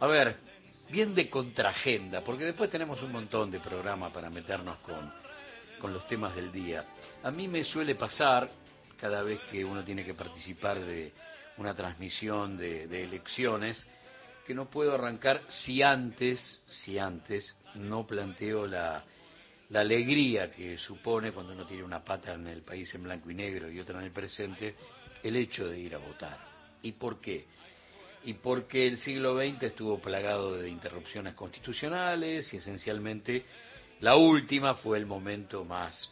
A ver, bien de contraagenda, porque después tenemos un montón de programas para meternos con, con los temas del día. A mí me suele pasar, cada vez que uno tiene que participar de una transmisión de, de elecciones, que no puedo arrancar si antes, si antes no planteo la, la alegría que supone cuando uno tiene una pata en el país en blanco y negro y otra en el presente, el hecho de ir a votar. ¿Y por qué? Y porque el siglo XX estuvo plagado de interrupciones constitucionales y esencialmente la última fue el momento más,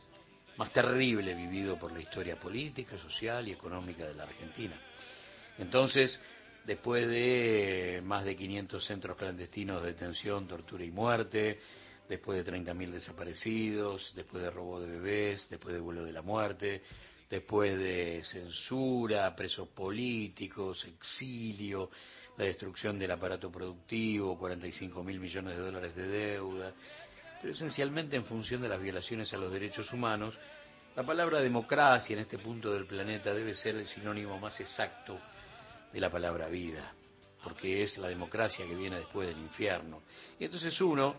más terrible vivido por la historia política, social y económica de la Argentina. Entonces, después de más de 500 centros clandestinos de detención, tortura y muerte, después de 30.000 desaparecidos, después de robo de bebés, después de vuelo de la muerte, después de censura, presos políticos, exilio, la destrucción del aparato productivo, 45 mil millones de dólares de deuda, pero esencialmente en función de las violaciones a los derechos humanos, la palabra democracia en este punto del planeta debe ser el sinónimo más exacto de la palabra vida, porque es la democracia que viene después del infierno. Y entonces uno,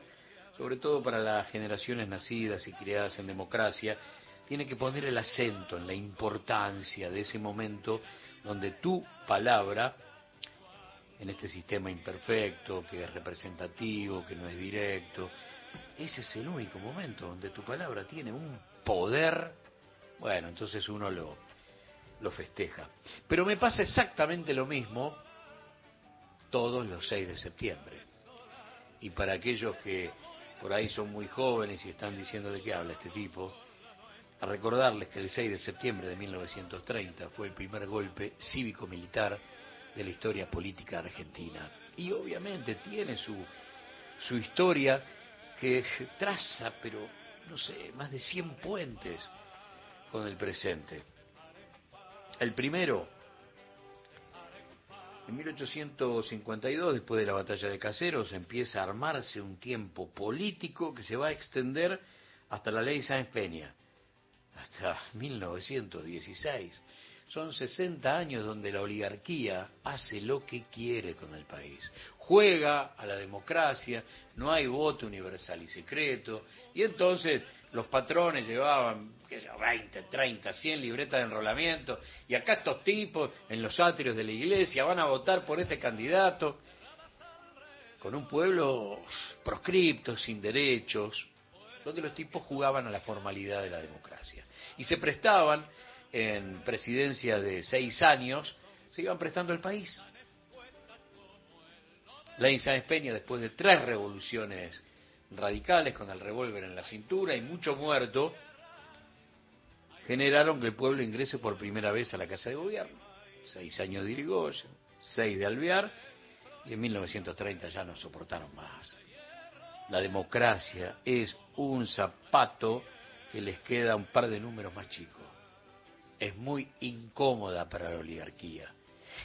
sobre todo para las generaciones nacidas y criadas en democracia, tiene que poner el acento en la importancia de ese momento donde tu palabra, en este sistema imperfecto, que es representativo, que no es directo, ese es el único momento donde tu palabra tiene un poder, bueno, entonces uno lo, lo festeja. Pero me pasa exactamente lo mismo todos los 6 de septiembre. Y para aquellos que por ahí son muy jóvenes y están diciendo de qué habla este tipo, a recordarles que el 6 de septiembre de 1930 fue el primer golpe cívico-militar de la historia política argentina. Y obviamente tiene su, su historia que traza, pero no sé, más de 100 puentes con el presente. El primero, en 1852, después de la batalla de Caseros, empieza a armarse un tiempo político que se va a extender hasta la ley Sáenz Peña hasta 1916. Son 60 años donde la oligarquía hace lo que quiere con el país. Juega a la democracia, no hay voto universal y secreto, y entonces los patrones llevaban, qué sé, 20, 30, 100 libretas de enrolamiento, y acá estos tipos en los atrios de la iglesia van a votar por este candidato, con un pueblo proscripto, sin derechos, donde los tipos jugaban a la formalidad de la democracia. Y se prestaban, en presidencia de seis años, se iban prestando el país. La Sáenz Peña, después de tres revoluciones radicales con el revólver en la cintura y mucho muerto, generaron que el pueblo ingrese por primera vez a la Casa de Gobierno. Seis años de Irigoyen, seis de Alvear, y en 1930 ya no soportaron más. La democracia es un zapato que les queda un par de números más chicos. Es muy incómoda para la oligarquía.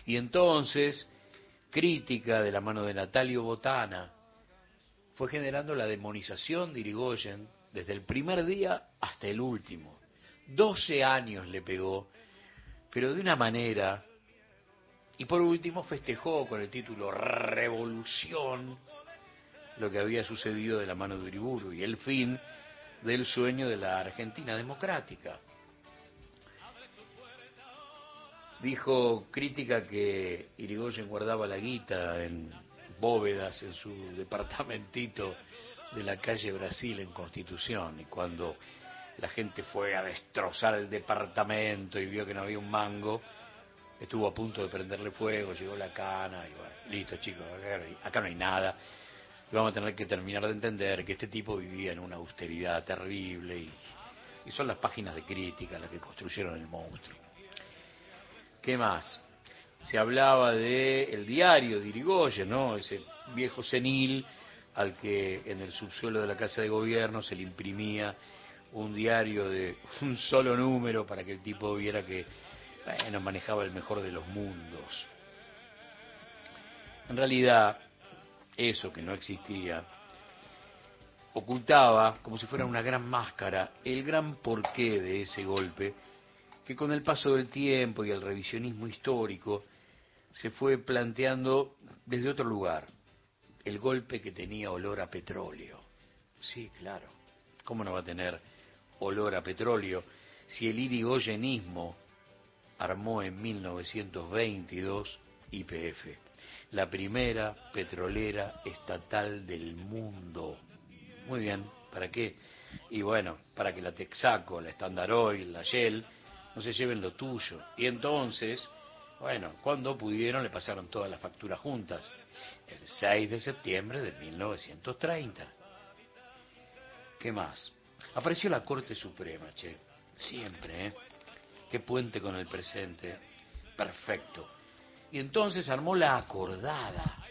Y entonces, crítica de la mano de Natalio Botana, fue generando la demonización de Irigoyen desde el primer día hasta el último. Doce años le pegó, pero de una manera, y por último festejó con el título Revolución lo que había sucedido de la mano de Uriburu y el fin del sueño de la Argentina democrática. Dijo crítica que Irigoyen guardaba la guita en bóvedas en su departamentito de la calle Brasil en Constitución y cuando la gente fue a destrozar el departamento y vio que no había un mango, estuvo a punto de prenderle fuego, llegó la cana y bueno, listo chicos, acá no hay nada vamos a tener que terminar de entender que este tipo vivía en una austeridad terrible y, son las páginas de crítica las que construyeron el monstruo. ¿Qué más? Se hablaba de el diario de Irigoyen, ¿no? Ese viejo senil al que en el subsuelo de la Casa de Gobierno se le imprimía un diario de un solo número para que el tipo viera que bueno, manejaba el mejor de los mundos. En realidad, eso que no existía, ocultaba, como si fuera una gran máscara, el gran porqué de ese golpe, que con el paso del tiempo y el revisionismo histórico se fue planteando desde otro lugar, el golpe que tenía olor a petróleo. Sí, claro. ¿Cómo no va a tener olor a petróleo si el irigoyenismo armó en 1922 YPF, la primera petrolera estatal del mundo? Muy bien, ¿para qué? Y bueno, para que la Texaco, la Standard Oil, la Shell no se lleven lo tuyo. Y entonces, bueno, cuando pudieron le pasaron todas las facturas juntas. El 6 de septiembre de 1930. ¿Qué más? Apareció la Corte Suprema, che. Siempre, ¿eh? Qué puente con el presente. Perfecto. Y entonces armó la acordada.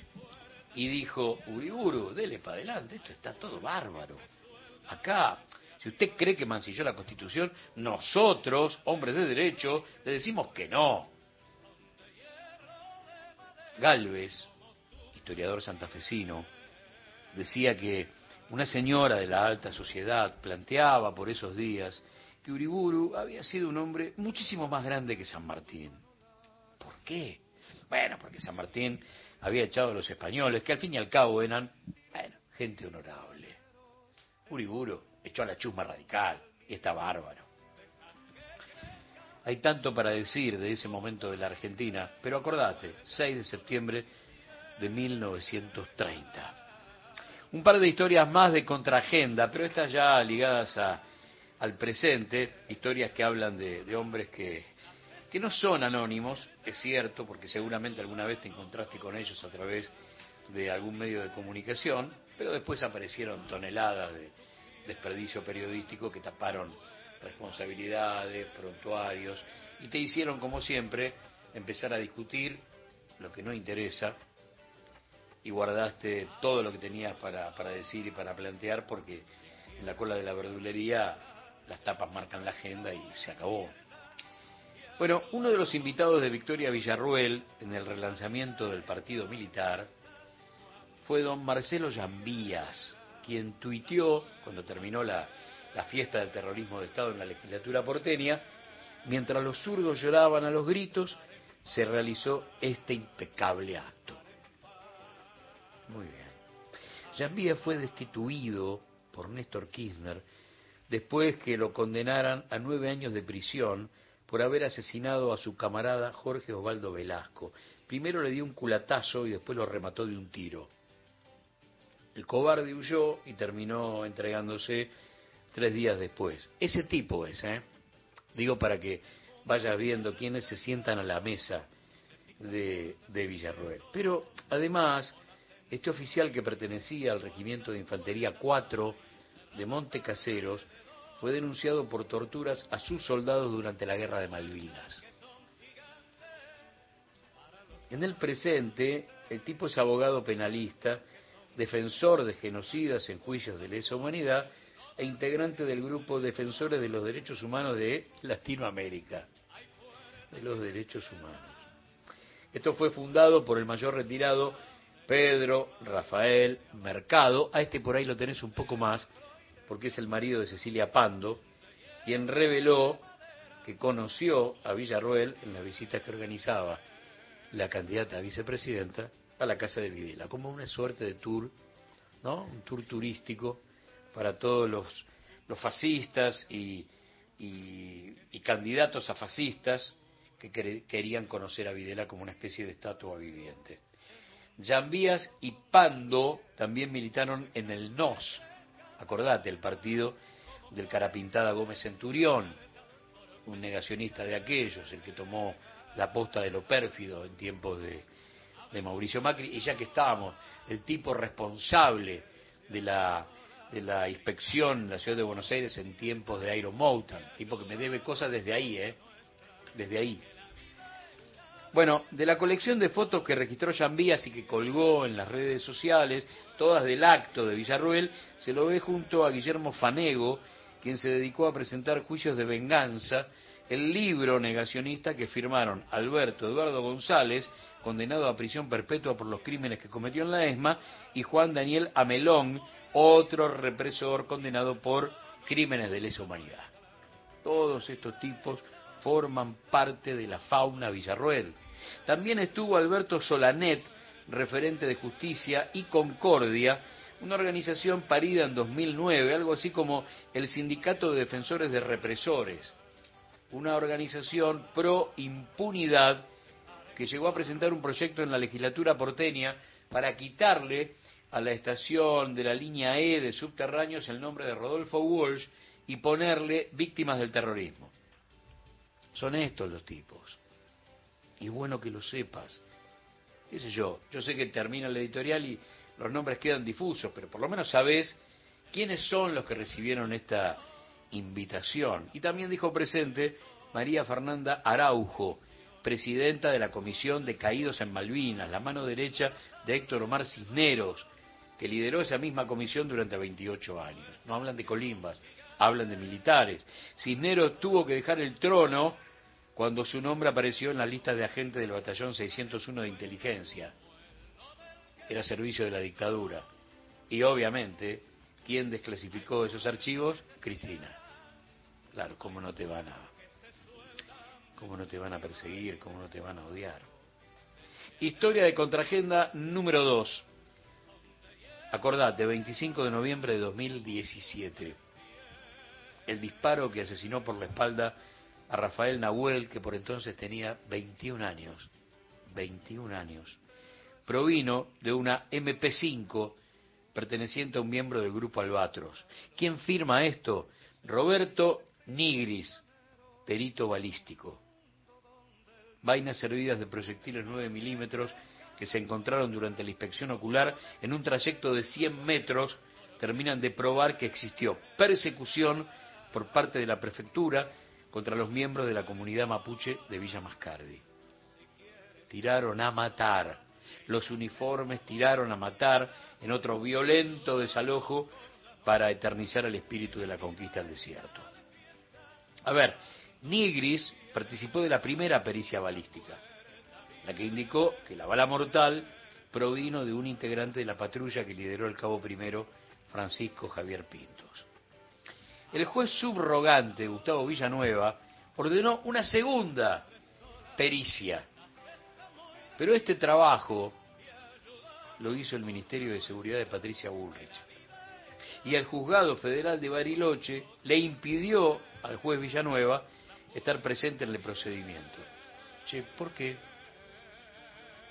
Y dijo, Uriburu, dele para adelante, esto está todo bárbaro. Acá, si usted cree que mancilló la Constitución, nosotros, hombres de derecho, le decimos que no. Galvez, historiador santafesino, decía que una señora de la alta sociedad planteaba por esos días que Uriburu había sido un hombre muchísimo más grande que San Martín. ¿Por qué? Bueno, porque San Martín había echado a los españoles, que al fin y al cabo eran, bueno, gente honorable. Uriburu echó a la chusma radical y está bárbaro. Hay tanto para decir de ese momento de la Argentina, pero acordate, 6 de septiembre de 1930. Un par de historias más de contraagenda, pero estas ya ligadas a, al presente, historias que hablan de, hombres que, que no son anónimos, es cierto, porque seguramente alguna vez te encontraste con ellos a través de algún medio de comunicación, pero después aparecieron toneladas de desperdicio periodístico que taparon responsabilidades, prontuarios, y te hicieron, como siempre, empezar a discutir lo que no interesa y guardaste todo lo que tenías para, para decir y para plantear porque en la cola de la verdulería las tapas marcan la agenda y se acabó. Bueno, uno de los invitados de Victoria Villarruel en el relanzamiento del partido militar fue don Marcelo Llambías, quien tuiteó cuando terminó la, la fiesta del terrorismo de Estado en la legislatura porteña, mientras los zurdos lloraban a los gritos, se realizó este impecable acto. Muy bien. Jambía fue destituido por Néstor Kirchner después que lo condenaran a nueve años de prisión por haber asesinado a su camarada Jorge Osvaldo Velasco. Primero le dio un culatazo y después lo remató de un tiro. El cobarde huyó y terminó entregándose tres días después. Ese tipo es, ¿eh? Digo para que vayas viendo quiénes se sientan a la mesa de, de Villarroel. Pero además, este oficial que pertenecía al Regimiento de Infantería 4 de Monte Caseros fue denunciado por torturas a sus soldados durante la Guerra de Malvinas. En el presente, el tipo es abogado penalista, defensor de genocidas en juicios de lesa humanidad e integrante del grupo Defensores de los Derechos Humanos de Latinoamérica. De los derechos humanos. Esto fue fundado por el mayor retirado Pedro Rafael Mercado, a este por ahí lo tenés un poco más, porque es el marido de Cecilia Pando, quien reveló que conoció a Villarroel en las visitas que organizaba la candidata a vicepresidenta a la casa de Videla, como una suerte de tour, ¿no? Un tour turístico para todos los, fascistas y, y, candidatos a fascistas que querían conocer a Videla como una especie de estatua viviente. Jambías y Pando también militaron en el NOS, acordate, el partido del carapintada Gómez Centurión, un negacionista de aquellos, el que tomó la posta de lo pérfido en tiempos de, de Mauricio Macri, y ya que estábamos, el tipo responsable de la, de la inspección en la ciudad de Buenos Aires en tiempos de Iron Mountain, tipo que me debe cosas desde ahí, ¿eh? Desde ahí. Bueno, de la colección de fotos que registró Jambías y que colgó en las redes sociales, todas del acto de Villarruel, se lo ve junto a Guillermo Fanego, quien se dedicó a presentar juicios de venganza, el libro negacionista que firmaron Alberto Eduardo González, condenado a prisión perpetua por los crímenes que cometió en la ESMA, y Juan Daniel Amelón, otro represor condenado por crímenes de lesa humanidad. Todos estos tipos forman parte de la fauna Villarruel. También estuvo Alberto Solanet, referente de justicia y concordia, una organización parida en 2009, algo así como el Sindicato de Defensores de Represores, una organización pro impunidad que llegó a presentar un proyecto en la legislatura porteña para quitarle a la estación de la línea E de subterráneos el nombre de Rodolfo Walsh y ponerle víctimas del terrorismo. Son estos los tipos. Y bueno que lo sepas. ¿Qué sé yo? Yo sé que termina el editorial y los nombres quedan difusos, pero por lo menos sabes quiénes son los que recibieron esta invitación. Y también dijo presente María Fernanda Araujo, presidenta de la Comisión de Caídos en Malvinas, la mano derecha de Héctor Omar Cisneros, que lideró esa misma comisión durante 28 años. No hablan de colimbas, hablan de militares. Cisneros tuvo que dejar el trono cuando su nombre apareció en la lista de agentes del batallón 601 de inteligencia. Era servicio de la dictadura. Y obviamente, ¿quién desclasificó esos archivos? Cristina. Claro, ¿cómo no te van a, cómo no te van a perseguir, cómo no te van a odiar? Historia de contraagenda número 2. Acordate, 25 de noviembre de 2017. El disparo que asesinó por la espalda a Rafael Nahuel, que por entonces tenía 21 años. 21 años. Provino de una MP5 perteneciente a un miembro del grupo Albatros. ¿Quién firma esto? Roberto Nigris, perito balístico. Vainas servidas de proyectiles 9 milímetros que se encontraron durante la inspección ocular en un trayecto de 100 metros terminan de probar que existió persecución por parte de la prefectura contra los miembros de la comunidad mapuche de Villa Mascardi. Tiraron a matar. Los uniformes tiraron a matar en otro violento desalojo para eternizar el espíritu de la conquista del desierto. A ver, Nigris participó de la primera pericia balística la que indicó que la bala mortal provino de un integrante de la patrulla que lideró el cabo primero, Francisco Javier Pintos. El juez subrogante, Gustavo Villanueva, ordenó una segunda pericia, pero este trabajo lo hizo el Ministerio de Seguridad de Patricia Bullrich. Y el juzgado federal de Bariloche le impidió al juez Villanueva estar presente en el procedimiento. Che, ¿por qué?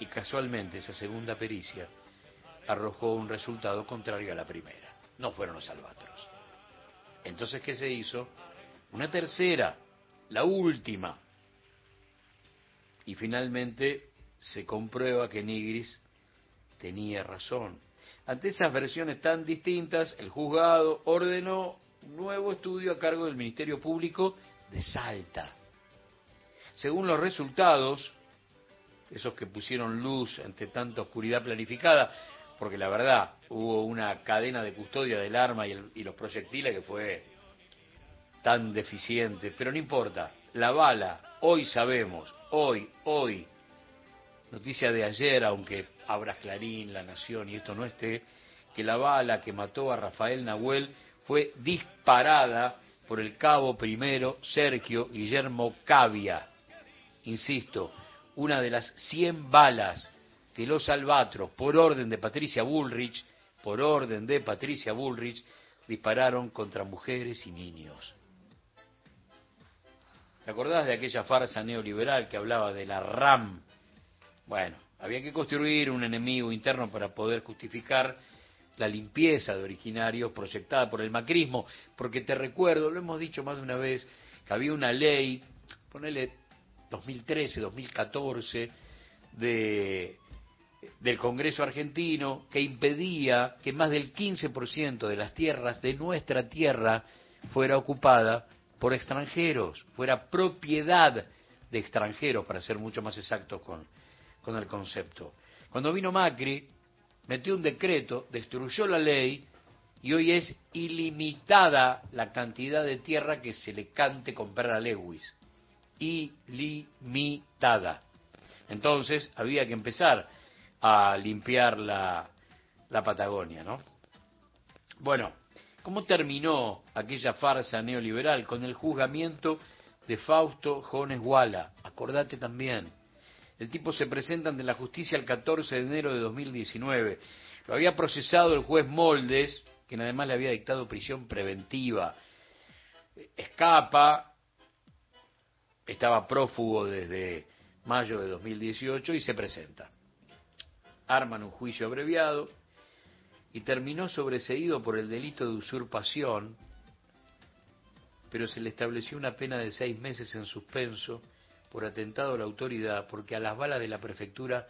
y casualmente esa segunda pericia arrojó un resultado contrario a la primera. No fueron los albatros. Entonces, ¿qué se hizo? Una tercera, la última. Y finalmente se comprueba que Nigris tenía razón. Ante esas versiones tan distintas, el juzgado ordenó un nuevo estudio a cargo del Ministerio Público de Salta. Según los resultados, esos que pusieron luz ante tanta oscuridad planificada, porque la verdad hubo una cadena de custodia del arma y, los proyectiles que fue tan deficiente, pero no importa, la bala, hoy sabemos, hoy, hoy, noticia de ayer, aunque abras Clarín, La Nación y esto no esté, que la bala que mató a Rafael Nahuel fue disparada por el cabo primero Sergio Guillermo Cavia. Insisto, una de las 100 balas que los albatros, por orden de Patricia Bullrich, por orden de Patricia Bullrich, dispararon contra mujeres y niños. ¿Te acordás de aquella farsa neoliberal que hablaba de la RAM? Bueno, había que construir un enemigo interno para poder justificar la limpieza de originarios proyectada por el macrismo, porque te recuerdo, lo hemos dicho más de una vez, que había una ley, ponele 2013, 2014 de, del Congreso argentino que impedía que más del 15% de las tierras de nuestra tierra fuera ocupada por extranjeros, fuera propiedad de extranjeros, para ser mucho más exactos con, con el concepto. Cuando vino Macri, metió un decreto, destruyó la ley y hoy es ilimitada la cantidad de tierra que se le cante comprar a Lewis ilimitada. Entonces había que empezar a limpiar la, la Patagonia, ¿no? Bueno, ¿cómo terminó aquella farsa neoliberal? Con el juzgamiento de Fausto Jones Walla. Acordate también. El tipo se presenta ante la justicia el 14 de enero de 2019. Lo había procesado el juez Moldes, quien además le había dictado prisión preventiva. Escapa, estaba prófugo desde mayo de 2018 y se presenta. Arman un juicio abreviado y terminó sobreseído por el delito de usurpación, pero se le estableció una pena de seis meses en suspenso por atentado a la autoridad, porque a las balas de la prefectura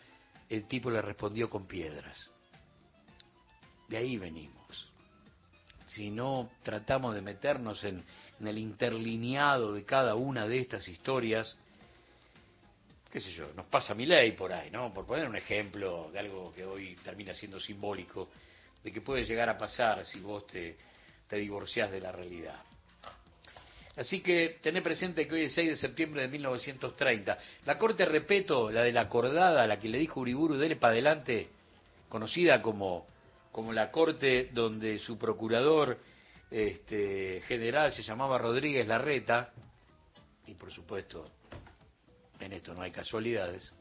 el tipo le respondió con piedras. De ahí venimos. Si no tratamos de meternos en, el interlineado de cada una de estas historias, qué sé yo, nos pasa mi ley por ahí, ¿no? Por poner un ejemplo de algo que hoy termina siendo simbólico, de que puede llegar a pasar si vos te, te divorciás de la realidad. Así que tené presente que hoy es 6 de septiembre de 1930. La corte, repito, la de la acordada, la que le dijo Uriburu, dele para adelante, conocida como, como la corte donde su procurador este, general se llamaba Rodríguez Larreta, y por supuesto en esto no hay casualidades,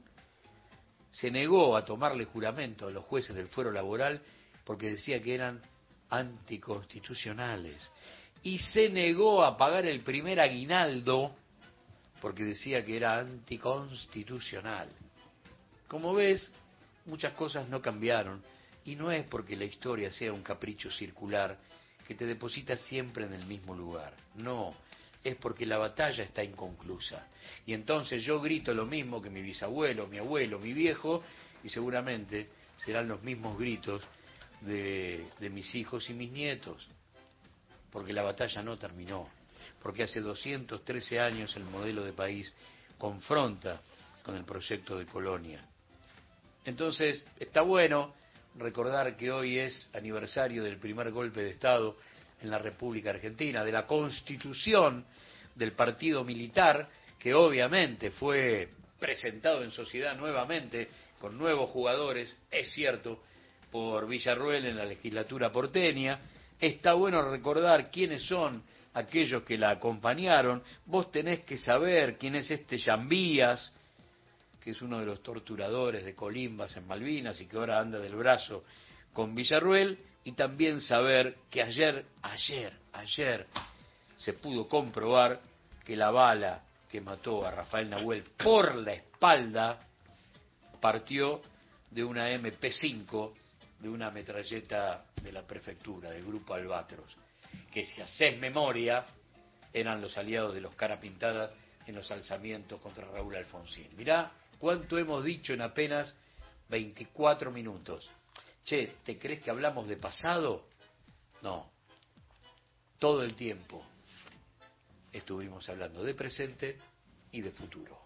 se negó a tomarle juramento a los jueces del fuero laboral porque decía que eran anticonstitucionales y se negó a pagar el primer aguinaldo porque decía que era anticonstitucional. Como ves, muchas cosas no cambiaron y no es porque la historia sea un capricho circular que te deposita siempre en el mismo lugar. No, es porque la batalla está inconclusa. Y entonces yo grito lo mismo que mi bisabuelo, mi abuelo, mi viejo, y seguramente serán los mismos gritos de, de mis hijos y mis nietos porque la batalla no terminó, porque hace 213 años el modelo de país confronta con el proyecto de colonia. Entonces, está bueno recordar que hoy es aniversario del primer golpe de Estado en la República Argentina, de la constitución del partido militar, que obviamente fue presentado en sociedad nuevamente con nuevos jugadores, es cierto, por Villarruel en la legislatura porteña, Está bueno recordar quiénes son aquellos que la acompañaron. Vos tenés que saber quién es este Yambías, que es uno de los torturadores de Colimbas en Malvinas y que ahora anda del brazo con Villarruel, y también saber que ayer, ayer, ayer se pudo comprobar que la bala que mató a Rafael Nahuel por la espalda partió de una MP5 de una metralleta de la prefectura, del grupo Albatros, que si haces memoria, eran los aliados de los cara pintadas en los alzamientos contra Raúl Alfonsín. Mirá cuánto hemos dicho en apenas 24 minutos. Che, ¿te crees que hablamos de pasado? No. Todo el tiempo estuvimos hablando de presente y de futuro.